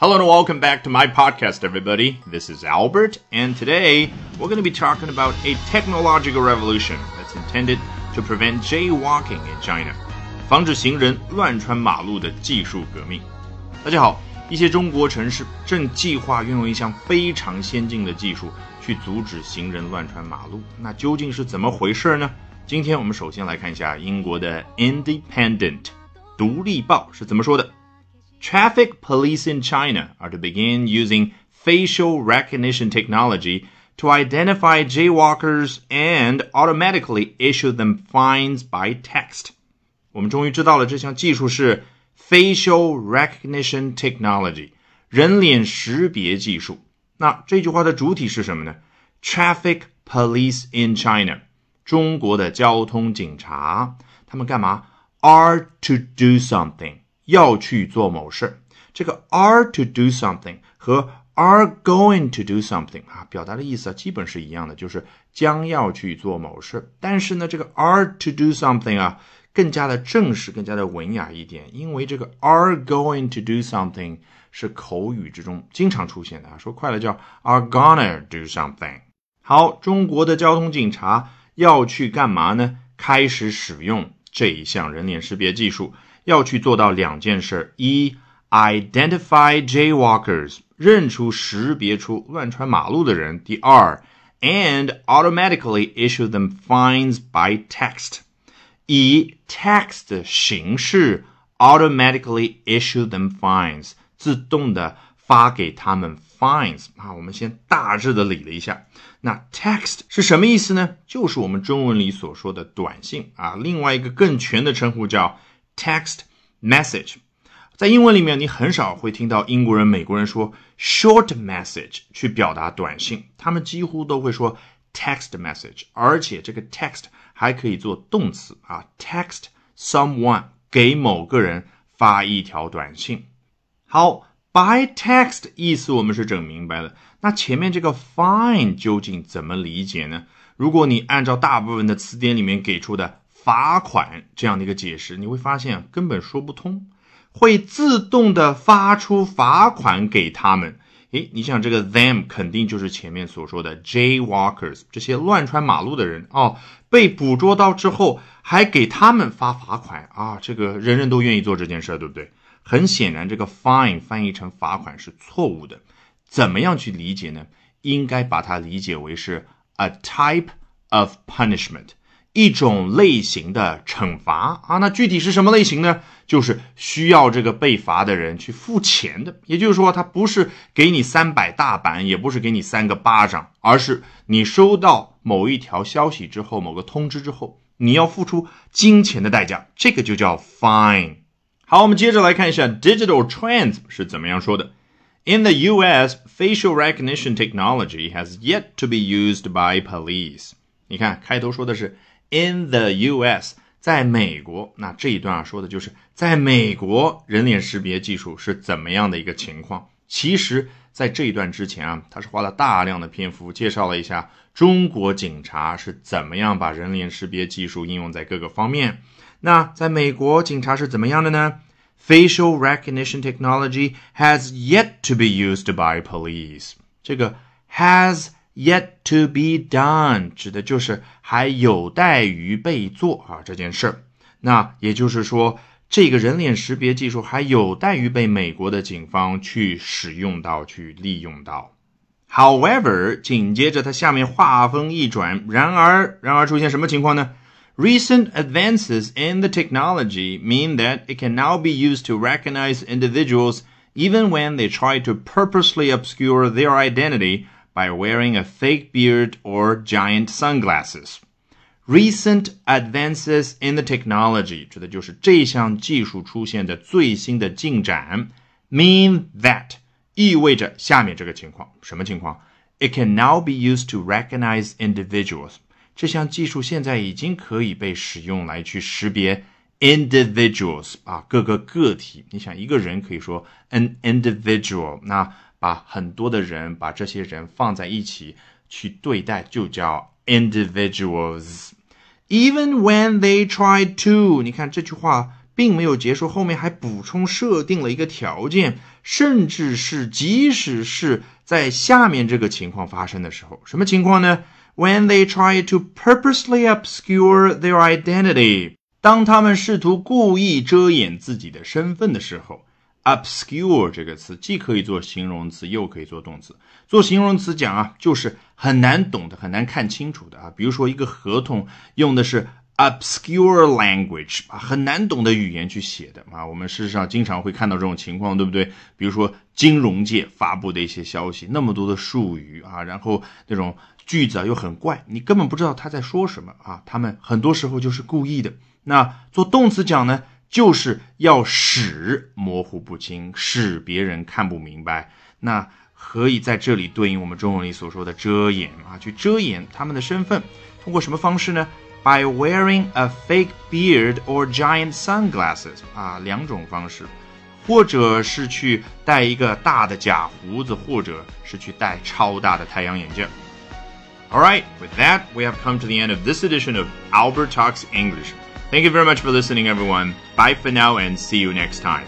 Hello and welcome back to my podcast, everybody. This is Albert, and today we're going to be talking about a technological revolution that's intended to prevent jaywalking in China. 防止行人乱穿马路的技术革命。大家好，一些中国城市正计划运用一项非常先进的技术去阻止行人乱穿马路。那究竟是怎么回事呢？今天我们首先来看一下英国的《Independent》独立报是怎么说的。Traffic police in China are to begin using facial recognition technology to identify jaywalkers and automatically issue them fines by text. 我们终于知道了这项技术是 facial recognition technology，人脸识别技术。那这句话的主体是什么呢？Traffic police in China，中国的交通警察，他们干嘛？Are to do something。 要去做某事，这个 are to do something 和 are going to do something 啊，表达的意思啊，基本是一样的，就是将要去做某事。但是呢，这个 are to do something 啊，更加的正式，更加的文雅一点，因为这个 are going to do something 是口语之中经常出现的啊，说快了叫 are gonna do something。好，中国的交通警察要去干嘛呢？开始使用这一项人脸识别技术。要去做到两件事：一，identify jaywalkers，认出、识别出乱穿马路的人；第二，and automatically issue them fines by text，以 text 形式 automatically issue them fines，自动的发给他们 fines。啊，我们先大致的理了一下，那 text 是什么意思呢？就是我们中文里所说的短信啊。另外一个更全的称呼叫。Text message，在英文里面，你很少会听到英国人、美国人说 short message 去表达短信，他们几乎都会说 text message，而且这个 text 还可以做动词啊，text someone 给某个人发一条短信。好，by text 意思我们是整明白了，那前面这个 fine 究竟怎么理解呢？如果你按照大部分的词典里面给出的。罚款这样的一个解释，你会发现根本说不通，会自动的发出罚款给他们。诶，你想这个 them 肯定就是前面所说的 jaywalkers 这些乱穿马路的人哦，被捕捉到之后还给他们发罚款啊，这个人人都愿意做这件事，对不对？很显然，这个 fine 翻译成罚款是错误的。怎么样去理解呢？应该把它理解为是 a type of punishment。一种类型的惩罚啊，那具体是什么类型呢？就是需要这个被罚的人去付钱的。也就是说，他不是给你三百大板，也不是给你三个巴掌，而是你收到某一条消息之后，某个通知之后，你要付出金钱的代价，这个就叫 fine。好，我们接着来看一下 digital trends 是怎么样说的。In the U.S., facial recognition technology has yet to be used by police。你看，开头说的是。In the U.S.，在美国，那这一段啊说的就是在美国人脸识别技术是怎么样的一个情况。其实，在这一段之前啊，他是花了大量的篇幅介绍了一下中国警察是怎么样把人脸识别技术应用在各个方面。那在美国，警察是怎么样的呢？Facial recognition technology has yet to be used by police。这个 has。Yet to be done，指的就是还有待于被做啊这件事儿。那也就是说，这个人脸识别技术还有待于被美国的警方去使用到、去利用到。However，紧接着它下面话锋一转，然而，然而出现什么情况呢？Recent advances in the technology mean that it can now be used to recognize individuals even when they try to purposely obscure their identity. by wearing a fake beard or giant sunglasses. Recent advances in the technology 指的就是这项技术出现的最新的进展，mean that 意味着下面这个情况，什么情况？It can now be used to recognize individuals。这项技术现在已经可以被使用来去识别 individuals 啊，各个个体。你想一个人可以说 an individual，那 把很多的人把这些人放在一起去对待，就叫 individuals。Even when they try to，你看这句话并没有结束，后面还补充设定了一个条件，甚至是即使是在下面这个情况发生的时候，什么情况呢？When they try to purposely obscure their identity，当他们试图故意遮掩自己的身份的时候，obscure 这个词既可以做形容词，又可以做动词。做形容词讲啊，就是很难懂的、很难看清楚的啊。比如说一个合同用的是。obscure language 啊，很难懂的语言去写的啊，我们事实上经常会看到这种情况，对不对？比如说金融界发布的一些消息，那么多的术语啊，然后那种句子啊又很怪，你根本不知道他在说什么啊。他们很多时候就是故意的。那做动词讲呢，就是要使模糊不清，使别人看不明白。那可以在这里对应我们中文里所说的遮掩啊，去遮掩他们的身份，通过什么方式呢？By wearing a fake beard or giant sunglasses 啊，两种方式，或者是去戴一个大的假胡子，或者是去戴超大的太阳眼镜。All right, with that, we have come to the end of this edition of Albert Talks English. Thank you very much for listening, everyone. Bye for now, and see you next time.